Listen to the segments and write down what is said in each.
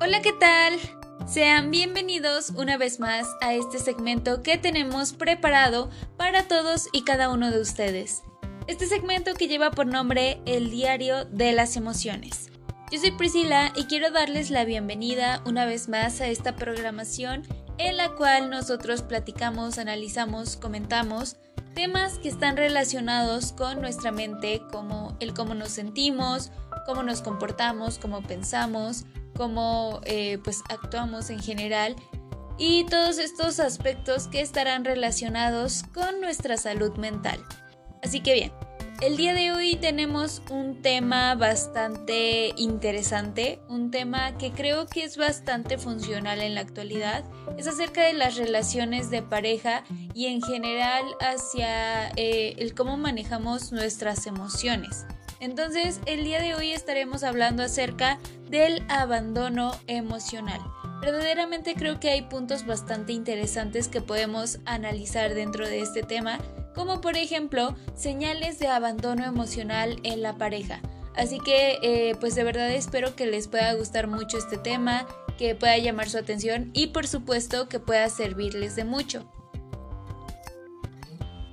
Hola, ¿qué tal? Sean bienvenidos una vez más a este segmento que tenemos preparado para todos y cada uno de ustedes. Este segmento que lleva por nombre El Diario de las Emociones. Yo soy Priscila y quiero darles la bienvenida una vez más a esta programación en la cual nosotros platicamos, analizamos, comentamos temas que están relacionados con nuestra mente, como el cómo nos sentimos, cómo nos comportamos, cómo pensamos, cómo eh, pues actuamos en general y todos estos aspectos que estarán relacionados con nuestra salud mental. Así que bien, el día de hoy tenemos un tema bastante interesante, un tema que creo que es bastante funcional en la actualidad. Es acerca de las relaciones de pareja y en general hacia eh, el cómo manejamos nuestras emociones. Entonces, el día de hoy estaremos hablando acerca del abandono emocional. Verdaderamente creo que hay puntos bastante interesantes que podemos analizar dentro de este tema como por ejemplo señales de abandono emocional en la pareja. Así que eh, pues de verdad espero que les pueda gustar mucho este tema, que pueda llamar su atención y por supuesto que pueda servirles de mucho.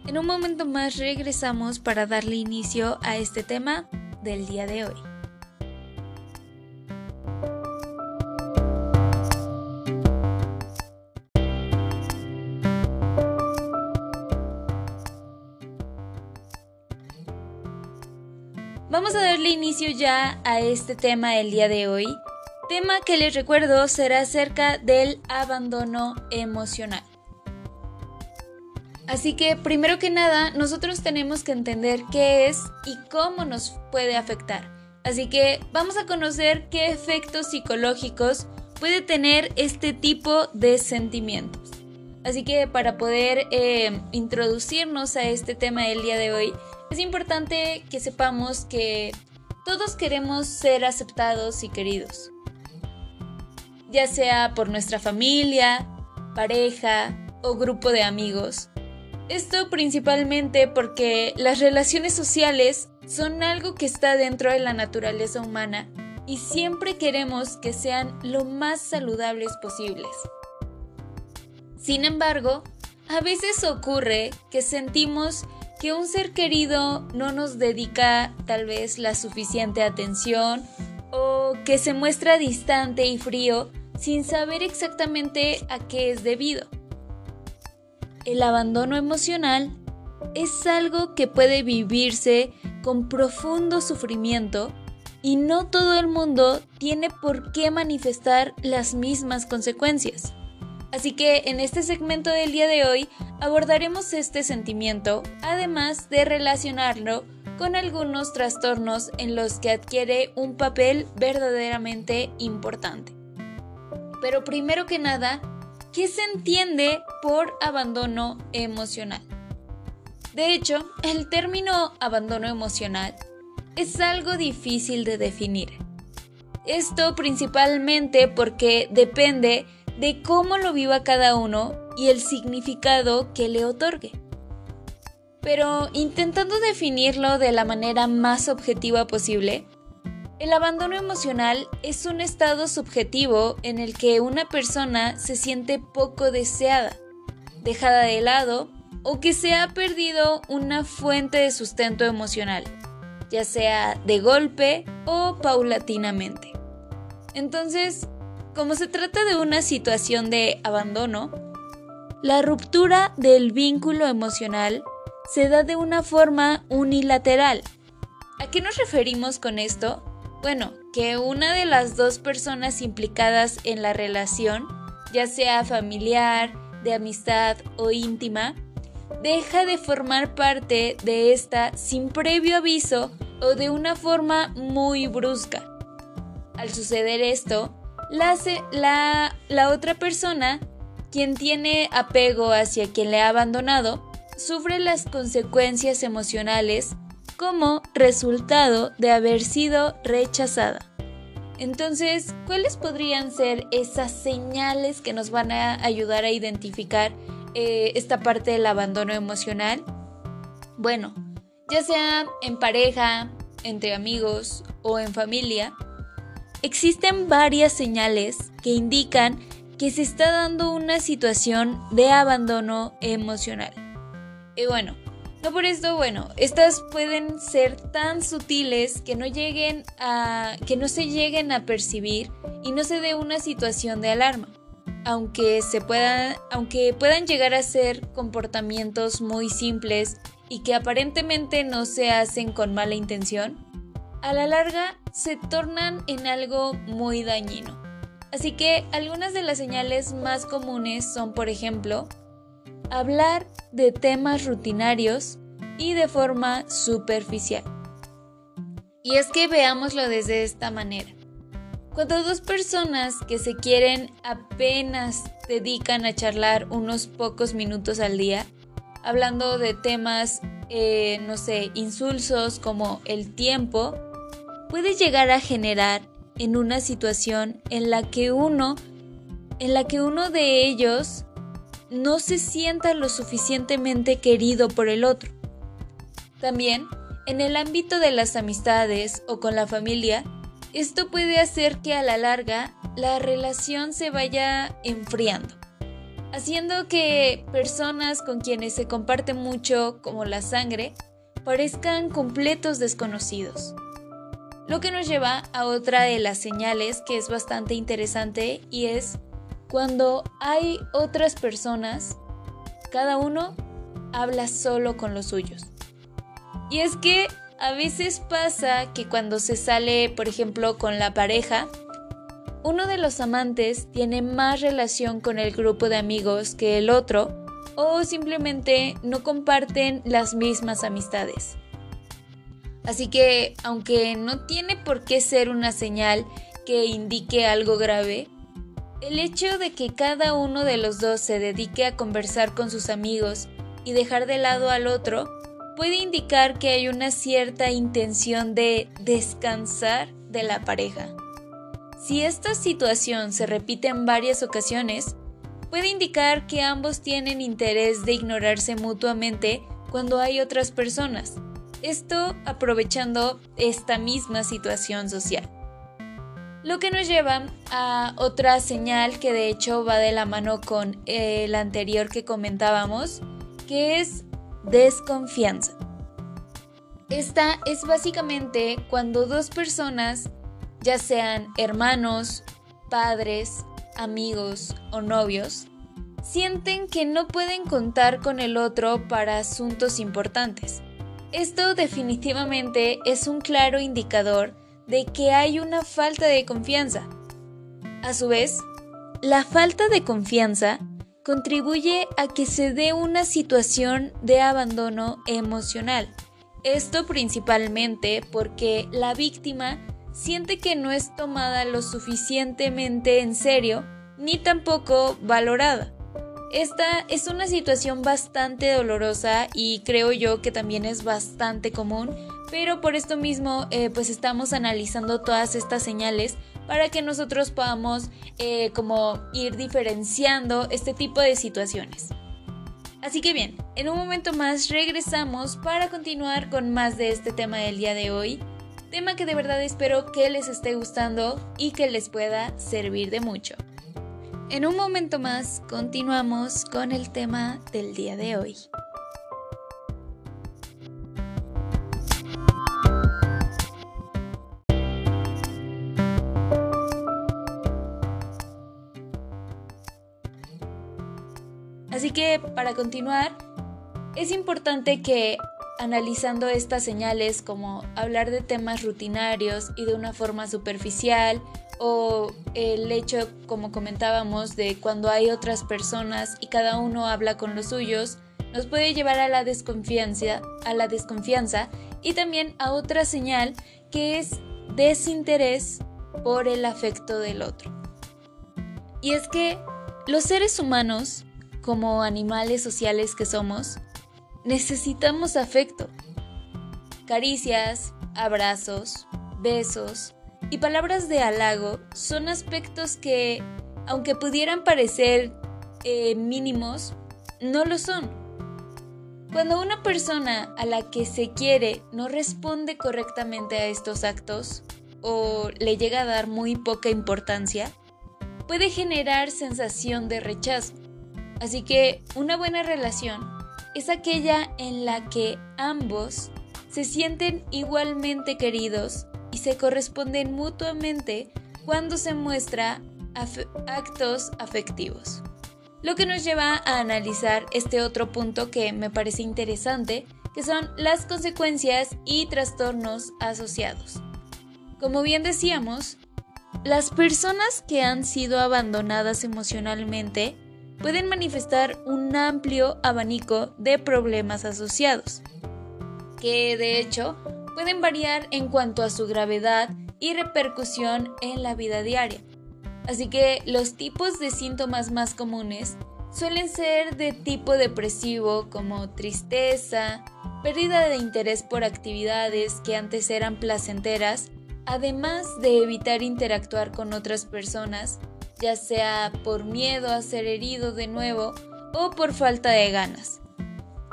En un momento más regresamos para darle inicio a este tema del día de hoy. Vamos a darle inicio ya a este tema el día de hoy. Tema que les recuerdo será acerca del abandono emocional. Así que primero que nada, nosotros tenemos que entender qué es y cómo nos puede afectar. Así que vamos a conocer qué efectos psicológicos puede tener este tipo de sentimientos. Así que para poder eh, introducirnos a este tema del día de hoy, es importante que sepamos que todos queremos ser aceptados y queridos, ya sea por nuestra familia, pareja o grupo de amigos. Esto principalmente porque las relaciones sociales son algo que está dentro de la naturaleza humana y siempre queremos que sean lo más saludables posibles. Sin embargo, a veces ocurre que sentimos que un ser querido no nos dedica tal vez la suficiente atención o que se muestra distante y frío sin saber exactamente a qué es debido. El abandono emocional es algo que puede vivirse con profundo sufrimiento y no todo el mundo tiene por qué manifestar las mismas consecuencias. Así que en este segmento del día de hoy abordaremos este sentimiento, además de relacionarlo con algunos trastornos en los que adquiere un papel verdaderamente importante. Pero primero que nada, ¿qué se entiende por abandono emocional? De hecho, el término abandono emocional es algo difícil de definir. Esto principalmente porque depende de cómo lo viva cada uno y el significado que le otorgue. Pero intentando definirlo de la manera más objetiva posible, el abandono emocional es un estado subjetivo en el que una persona se siente poco deseada, dejada de lado o que se ha perdido una fuente de sustento emocional, ya sea de golpe o paulatinamente. Entonces, como se trata de una situación de abandono, la ruptura del vínculo emocional se da de una forma unilateral. ¿A qué nos referimos con esto? Bueno, que una de las dos personas implicadas en la relación, ya sea familiar, de amistad o íntima, deja de formar parte de esta sin previo aviso o de una forma muy brusca. Al suceder esto, la, la, otra persona, quien tiene apego hacia quien le ha abandonado, sufre las consecuencias emocionales como resultado de haber sido rechazada. Entonces, ¿cuáles podrían ser esas señales que nos van a ayudar a identificar eh, esta parte del abandono emocional? Bueno, ya sea en pareja, entre amigos o en familia, existen varias señales que indican que se está dando una situación de abandono emocional. Y bueno, no por esto, bueno, estas pueden ser tan sutiles que no lleguen a que no se lleguen a percibir y no se dé una situación de alarma. Aunque se puedan aunque puedan llegar a ser comportamientos muy simples y que aparentemente no se hacen con mala intención, a la larga se tornan en algo muy dañino. Así que algunas de las señales más comunes son, por ejemplo, hablar de temas rutinarios y de forma superficial. Y es que veámoslo desde esta manera. Cuando dos personas que se quieren apenas dedican a charlar unos pocos minutos al día, hablando de temas, eh, no sé, insulsos como el tiempo, puede llegar a generar en una situación en la que uno, en la que uno de ellos no se sienta lo suficientemente querido por el otro. También, en el ámbito de las amistades o con la familia, esto puede hacer que a la larga la relación se vaya enfriando, haciendo que personas con quienes se comparte mucho, como la sangre, parezcan completos desconocidos. Lo que nos lleva a otra de las señales que es bastante interesante y es cuando hay otras personas, cada uno habla solo con los suyos. Y es que a veces pasa que cuando se sale, por ejemplo, con la pareja, uno de los amantes tiene más relación con el grupo de amigos que el otro o simplemente no comparten las mismas amistades. Así que, aunque no tiene por qué ser una señal que indique algo grave, el hecho de que cada uno de los dos se dedique a conversar con sus amigos y dejar de lado al otro puede indicar que hay una cierta intención de descansar de la pareja. Si esta situación se repite en varias ocasiones, puede indicar que ambos tienen interés de ignorarse mutuamente cuando hay otras personas esto aprovechando esta misma situación social. Lo que nos lleva a otra señal que de hecho va de la mano con el anterior que comentábamos, que es desconfianza. Esta es básicamente cuando dos personas, ya sean hermanos, padres, amigos o novios, sienten que no pueden contar con el otro para asuntos importantes. Esto definitivamente es un claro indicador de que hay una falta de confianza. A su vez, la falta de confianza contribuye a que se dé una situación de abandono emocional. Esto principalmente porque la víctima siente que no es tomada lo suficientemente en serio ni tampoco valorada. Esta es una situación bastante dolorosa y creo yo que también es bastante común, pero por esto mismo eh, pues estamos analizando todas estas señales para que nosotros podamos eh, como ir diferenciando este tipo de situaciones. Así que bien, en un momento más regresamos para continuar con más de este tema del día de hoy, tema que de verdad espero que les esté gustando y que les pueda servir de mucho. En un momento más continuamos con el tema del día de hoy. Así que para continuar, es importante que analizando estas señales como hablar de temas rutinarios y de una forma superficial o el hecho, como comentábamos, de cuando hay otras personas y cada uno habla con los suyos, nos puede llevar a la desconfianza, a la desconfianza y también a otra señal que es desinterés por el afecto del otro. Y es que los seres humanos, como animales sociales que somos, necesitamos afecto. Caricias, abrazos, besos, y palabras de halago son aspectos que, aunque pudieran parecer eh, mínimos, no lo son. Cuando una persona a la que se quiere no responde correctamente a estos actos, o le llega a dar muy poca importancia, puede generar sensación de rechazo. Así que una buena relación es aquella en la que ambos se sienten igualmente queridos y se corresponden mutuamente cuando se muestra actos afectivos. Lo que nos lleva a analizar este otro punto que me parece interesante, que son las consecuencias y trastornos asociados. Como bien decíamos, las personas que han sido abandonadas emocionalmente pueden manifestar un amplio abanico de problemas asociados, que de hecho pueden variar en cuanto a su gravedad y repercusión en la vida diaria. Así que los tipos de síntomas más comunes suelen ser de tipo depresivo como tristeza, pérdida de interés por actividades que antes eran placenteras, además de evitar interactuar con otras personas, ya sea por miedo a ser herido de nuevo o por falta de ganas.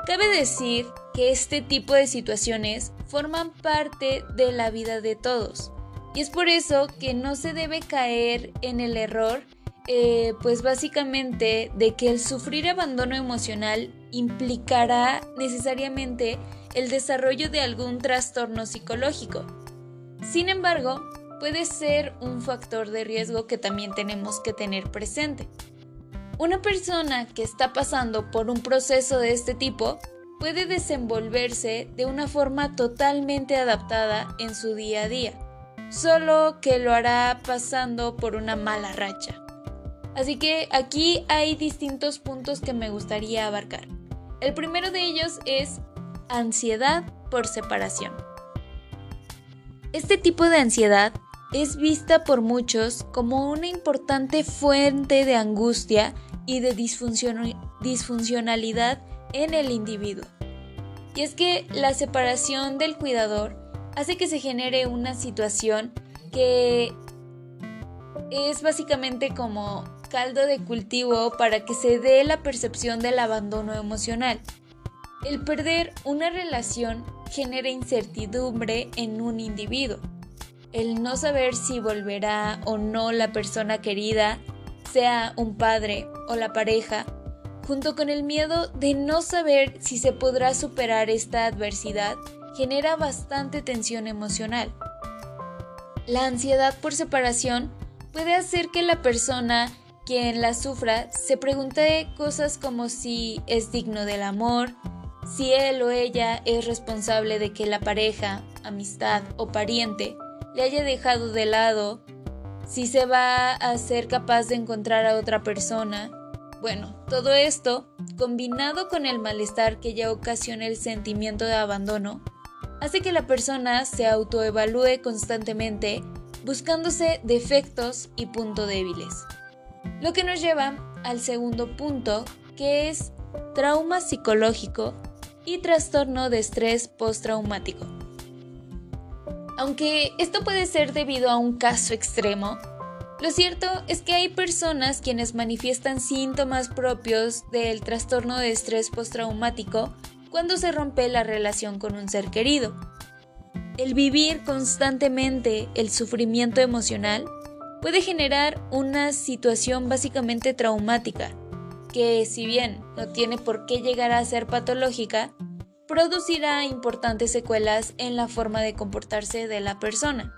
Cabe decir que este tipo de situaciones forman parte de la vida de todos y es por eso que no se debe caer en el error, eh, pues básicamente de que el sufrir abandono emocional implicará necesariamente el desarrollo de algún trastorno psicológico. Sin embargo, puede ser un factor de riesgo que también tenemos que tener presente. Una persona que está pasando por un proceso de este tipo puede desenvolverse de una forma totalmente adaptada en su día a día solo que lo hará pasando por una mala racha. Así que aquí hay distintos puntos que me gustaría abarcar. El primero de ellos es ansiedad por separación. Este tipo de ansiedad es vista por muchos como una importante fuente de angustia y de disfuncionalidad en el individuo. Y es que la separación del cuidador hace que se genere una situación que es básicamente como caldo de cultivo para que se dé la percepción del abandono emocional. El perder una relación genera incertidumbre en un individuo. El no saber si volverá o no la persona querida, sea un padre o la pareja, junto con el miedo de no saber si se podrá superar esta adversidad, genera bastante tensión emocional. La ansiedad por separación puede hacer que la persona quien la sufra se pregunte cosas como si es digno del amor, si él o ella es responsable de que la pareja, amistad o pariente le haya dejado de lado, si se va a ser capaz de encontrar a otra persona. Bueno, todo esto, combinado con el malestar que ya ocasiona el sentimiento de abandono, hace que la persona se autoevalúe constantemente buscándose defectos y puntos débiles. Lo que nos lleva al segundo punto, que es trauma psicológico y trastorno de estrés postraumático. Aunque esto puede ser debido a un caso extremo, lo cierto es que hay personas quienes manifiestan síntomas propios del trastorno de estrés postraumático cuando se rompe la relación con un ser querido. El vivir constantemente el sufrimiento emocional puede generar una situación básicamente traumática, que si bien no tiene por qué llegar a ser patológica, producirá importantes secuelas en la forma de comportarse de la persona.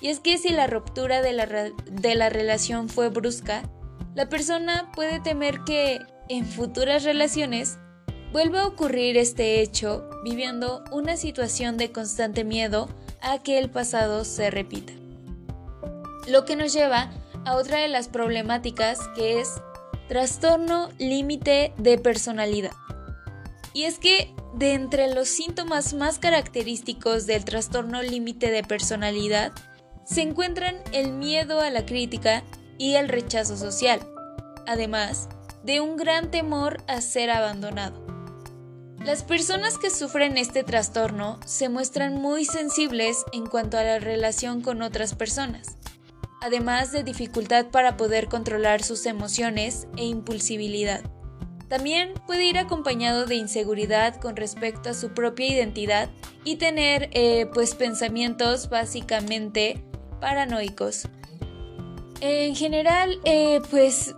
Y es que si la ruptura de la, de la relación fue brusca, la persona puede temer que en futuras relaciones Vuelve a ocurrir este hecho viviendo una situación de constante miedo a que el pasado se repita. Lo que nos lleva a otra de las problemáticas que es trastorno límite de personalidad. Y es que de entre los síntomas más característicos del trastorno límite de personalidad se encuentran el miedo a la crítica y el rechazo social, además de un gran temor a ser abandonado. Las personas que sufren este trastorno se muestran muy sensibles en cuanto a la relación con otras personas, además de dificultad para poder controlar sus emociones e impulsibilidad. También puede ir acompañado de inseguridad con respecto a su propia identidad y tener eh, pues pensamientos básicamente paranoicos. En general, eh, pues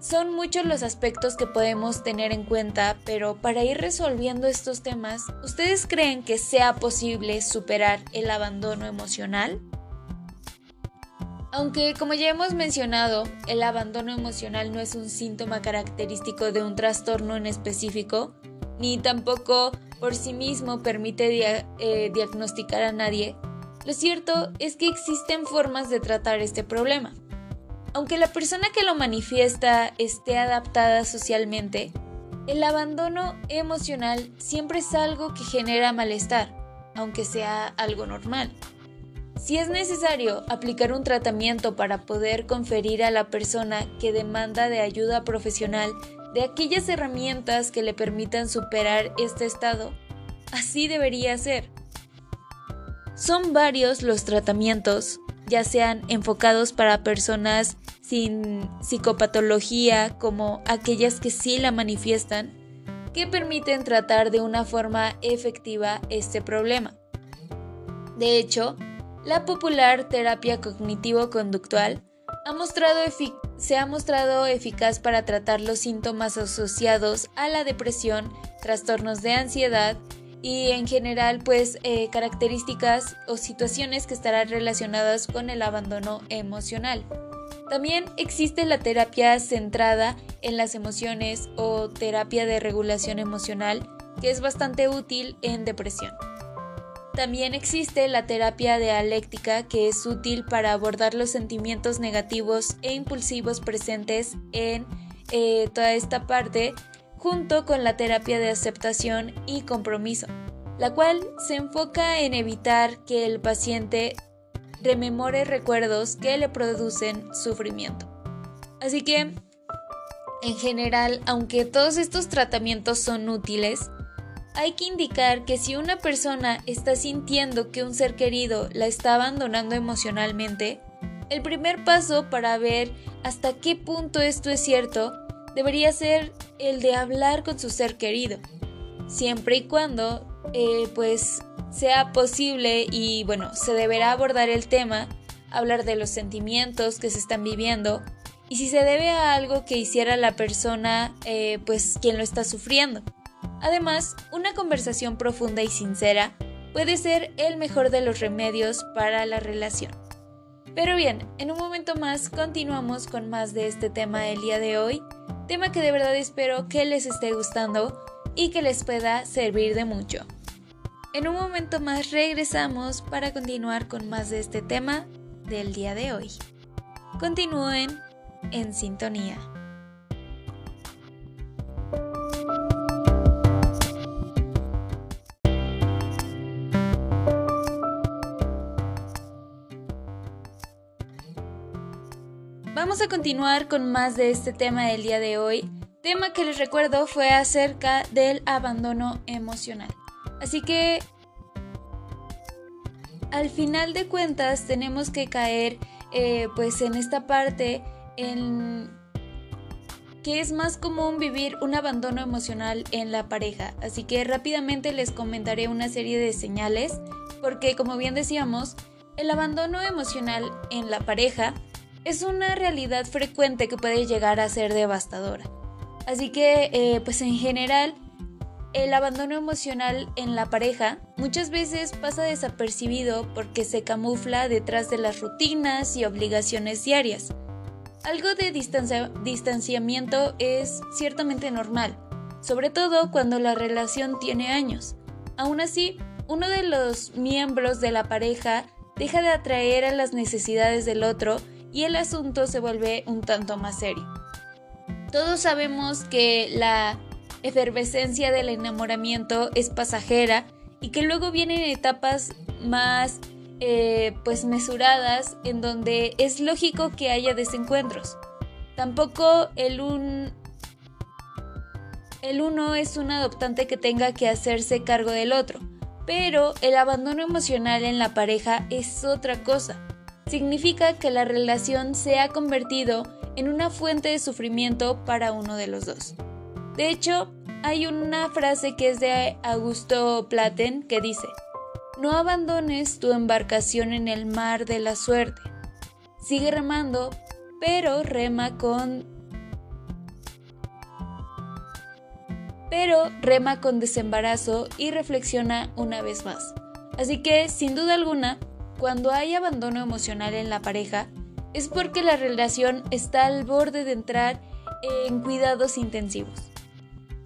son muchos los aspectos que podemos tener en cuenta, pero para ir resolviendo estos temas, ¿ustedes creen que sea posible superar el abandono emocional? Aunque, como ya hemos mencionado, el abandono emocional no es un síntoma característico de un trastorno en específico, ni tampoco por sí mismo permite eh, diagnosticar a nadie, lo cierto es que existen formas de tratar este problema. Aunque la persona que lo manifiesta esté adaptada socialmente, el abandono emocional siempre es algo que genera malestar, aunque sea algo normal. Si es necesario aplicar un tratamiento para poder conferir a la persona que demanda de ayuda profesional de aquellas herramientas que le permitan superar este estado, así debería ser. Son varios los tratamientos, ya sean enfocados para personas sin psicopatología como aquellas que sí la manifiestan, que permiten tratar de una forma efectiva este problema. De hecho, la popular terapia cognitivo-conductual se ha mostrado eficaz para tratar los síntomas asociados a la depresión, trastornos de ansiedad y en general pues eh, características o situaciones que estarán relacionadas con el abandono emocional. También existe la terapia centrada en las emociones o terapia de regulación emocional que es bastante útil en depresión. También existe la terapia dialéctica que es útil para abordar los sentimientos negativos e impulsivos presentes en eh, toda esta parte junto con la terapia de aceptación y compromiso, la cual se enfoca en evitar que el paciente rememore recuerdos que le producen sufrimiento. Así que, en general, aunque todos estos tratamientos son útiles, hay que indicar que si una persona está sintiendo que un ser querido la está abandonando emocionalmente, el primer paso para ver hasta qué punto esto es cierto debería ser el de hablar con su ser querido, siempre y cuando eh, pues sea posible y bueno, se deberá abordar el tema, hablar de los sentimientos que se están viviendo y si se debe a algo que hiciera la persona eh, pues quien lo está sufriendo. Además, una conversación profunda y sincera puede ser el mejor de los remedios para la relación. Pero bien, en un momento más continuamos con más de este tema el día de hoy, tema que de verdad espero que les esté gustando y que les pueda servir de mucho. En un momento más regresamos para continuar con más de este tema del día de hoy. Continúen en sintonía. Vamos a continuar con más de este tema del día de hoy. Tema que les recuerdo fue acerca del abandono emocional. Así que al final de cuentas tenemos que caer eh, pues en esta parte en que es más común vivir un abandono emocional en la pareja. Así que rápidamente les comentaré una serie de señales porque como bien decíamos, el abandono emocional en la pareja es una realidad frecuente que puede llegar a ser devastadora. Así que, eh, pues en general, el abandono emocional en la pareja muchas veces pasa desapercibido porque se camufla detrás de las rutinas y obligaciones diarias. Algo de distanciamiento es ciertamente normal, sobre todo cuando la relación tiene años. Aún así, uno de los miembros de la pareja deja de atraer a las necesidades del otro y el asunto se vuelve un tanto más serio. Todos sabemos que la efervescencia del enamoramiento es pasajera y que luego vienen etapas más eh, pues mesuradas en donde es lógico que haya desencuentros. Tampoco el un el uno es un adoptante que tenga que hacerse cargo del otro, pero el abandono emocional en la pareja es otra cosa significa que la relación se ha convertido en una fuente de sufrimiento para uno de los dos. De hecho, hay una frase que es de Augusto Platen que dice, no abandones tu embarcación en el mar de la suerte. Sigue remando, pero rema con pero rema con desembarazo y reflexiona una vez más. Así que, sin duda alguna, cuando hay abandono emocional en la pareja, es porque la relación está al borde de entrar en cuidados intensivos.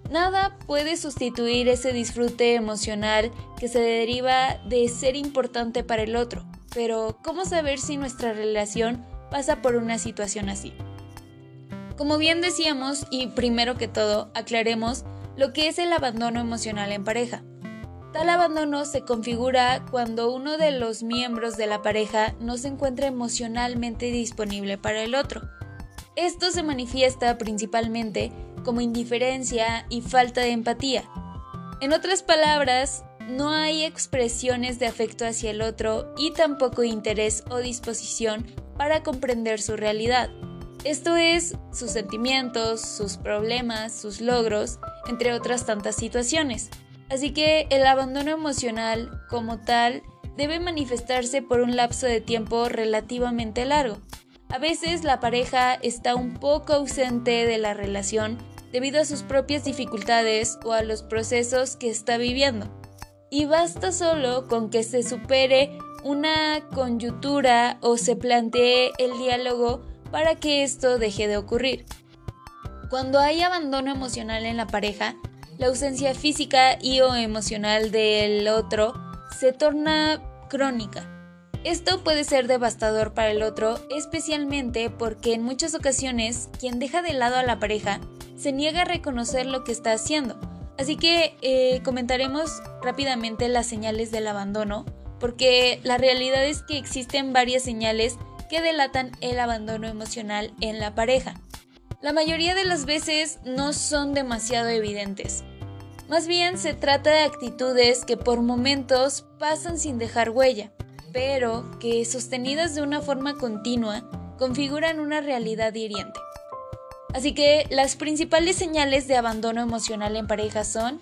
Nada puede sustituir ese disfrute emocional que se deriva de ser importante para el otro, pero ¿cómo saber si nuestra relación pasa por una situación así? Como bien decíamos, y primero que todo, aclaremos lo que es el abandono emocional en pareja. Tal abandono se configura cuando uno de los miembros de la pareja no se encuentra emocionalmente disponible para el otro. Esto se manifiesta principalmente como indiferencia y falta de empatía. En otras palabras, no hay expresiones de afecto hacia el otro y tampoco interés o disposición para comprender su realidad. Esto es sus sentimientos, sus problemas, sus logros, entre otras tantas situaciones. Así que el abandono emocional, como tal, debe manifestarse por un lapso de tiempo relativamente largo. A veces la pareja está un poco ausente de la relación debido a sus propias dificultades o a los procesos que está viviendo. Y basta solo con que se supere una conyuntura o se plantee el diálogo para que esto deje de ocurrir. Cuando hay abandono emocional en la pareja, la ausencia física y o emocional del otro se torna crónica. Esto puede ser devastador para el otro, especialmente porque en muchas ocasiones quien deja de lado a la pareja se niega a reconocer lo que está haciendo. Así que eh, comentaremos rápidamente las señales del abandono, porque la realidad es que existen varias señales que delatan el abandono emocional en la pareja. La mayoría de las veces no son demasiado evidentes. Más bien se trata de actitudes que por momentos pasan sin dejar huella, pero que sostenidas de una forma continua configuran una realidad hiriente. Así que las principales señales de abandono emocional en pareja son,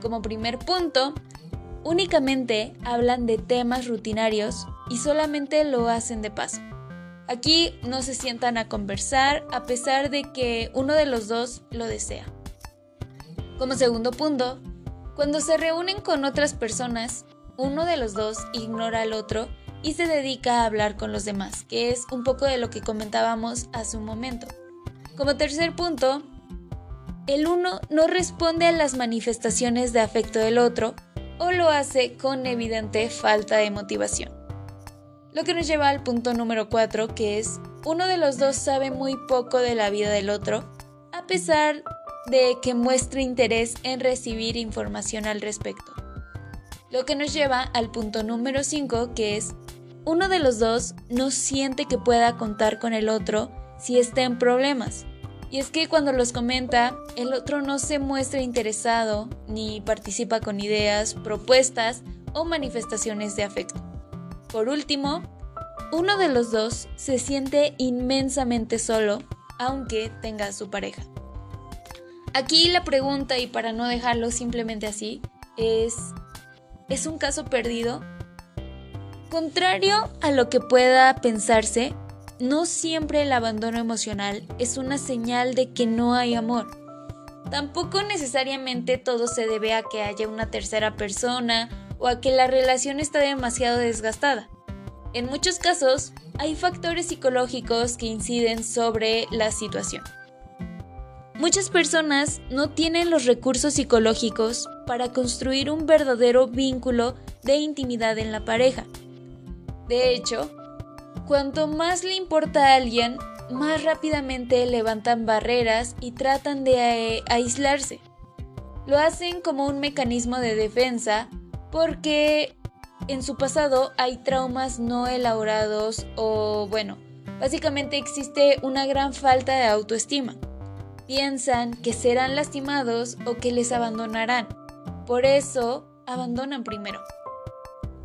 como primer punto, únicamente hablan de temas rutinarios y solamente lo hacen de paso. Aquí no se sientan a conversar a pesar de que uno de los dos lo desea. Como segundo punto, cuando se reúnen con otras personas, uno de los dos ignora al otro y se dedica a hablar con los demás, que es un poco de lo que comentábamos hace un momento. Como tercer punto, el uno no responde a las manifestaciones de afecto del otro o lo hace con evidente falta de motivación. Lo que nos lleva al punto número 4, que es uno de los dos sabe muy poco de la vida del otro, a pesar de que muestre interés en recibir información al respecto. Lo que nos lleva al punto número 5, que es uno de los dos no siente que pueda contar con el otro si está en problemas. Y es que cuando los comenta, el otro no se muestra interesado ni participa con ideas, propuestas o manifestaciones de afecto. Por último, uno de los dos se siente inmensamente solo, aunque tenga su pareja. Aquí la pregunta, y para no dejarlo simplemente así, es, ¿es un caso perdido? Contrario a lo que pueda pensarse, no siempre el abandono emocional es una señal de que no hay amor. Tampoco necesariamente todo se debe a que haya una tercera persona o a que la relación está demasiado desgastada. En muchos casos, hay factores psicológicos que inciden sobre la situación. Muchas personas no tienen los recursos psicológicos para construir un verdadero vínculo de intimidad en la pareja. De hecho, cuanto más le importa a alguien, más rápidamente levantan barreras y tratan de eh, aislarse. Lo hacen como un mecanismo de defensa porque en su pasado hay traumas no elaborados o bueno, básicamente existe una gran falta de autoestima. Piensan que serán lastimados o que les abandonarán. Por eso abandonan primero.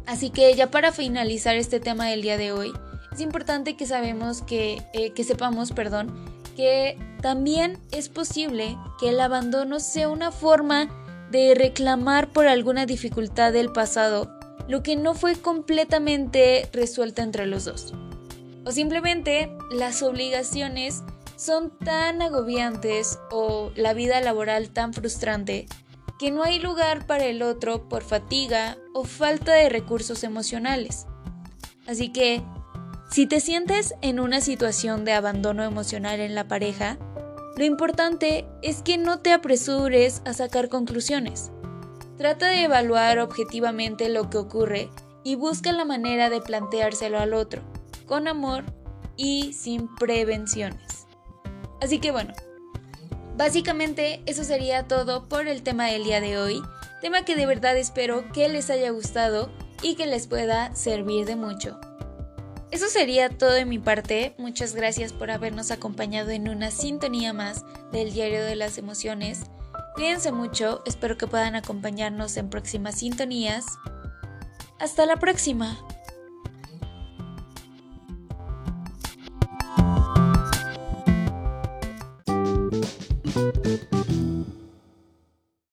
Así que ya para finalizar este tema del día de hoy, es importante que sabemos que, eh, que sepamos, perdón, que también es posible que el abandono sea una forma de reclamar por alguna dificultad del pasado lo que no fue completamente resuelto entre los dos. O simplemente las obligaciones son tan agobiantes o la vida laboral tan frustrante que no hay lugar para el otro por fatiga o falta de recursos emocionales. Así que, si te sientes en una situación de abandono emocional en la pareja, lo importante es que no te apresures a sacar conclusiones. Trata de evaluar objetivamente lo que ocurre y busca la manera de planteárselo al otro, con amor y sin prevenciones. Así que bueno, básicamente eso sería todo por el tema del día de hoy, tema que de verdad espero que les haya gustado y que les pueda servir de mucho. Eso sería todo de mi parte. Muchas gracias por habernos acompañado en una sintonía más del Diario de las Emociones. Cuídense mucho, espero que puedan acompañarnos en próximas sintonías. Hasta la próxima.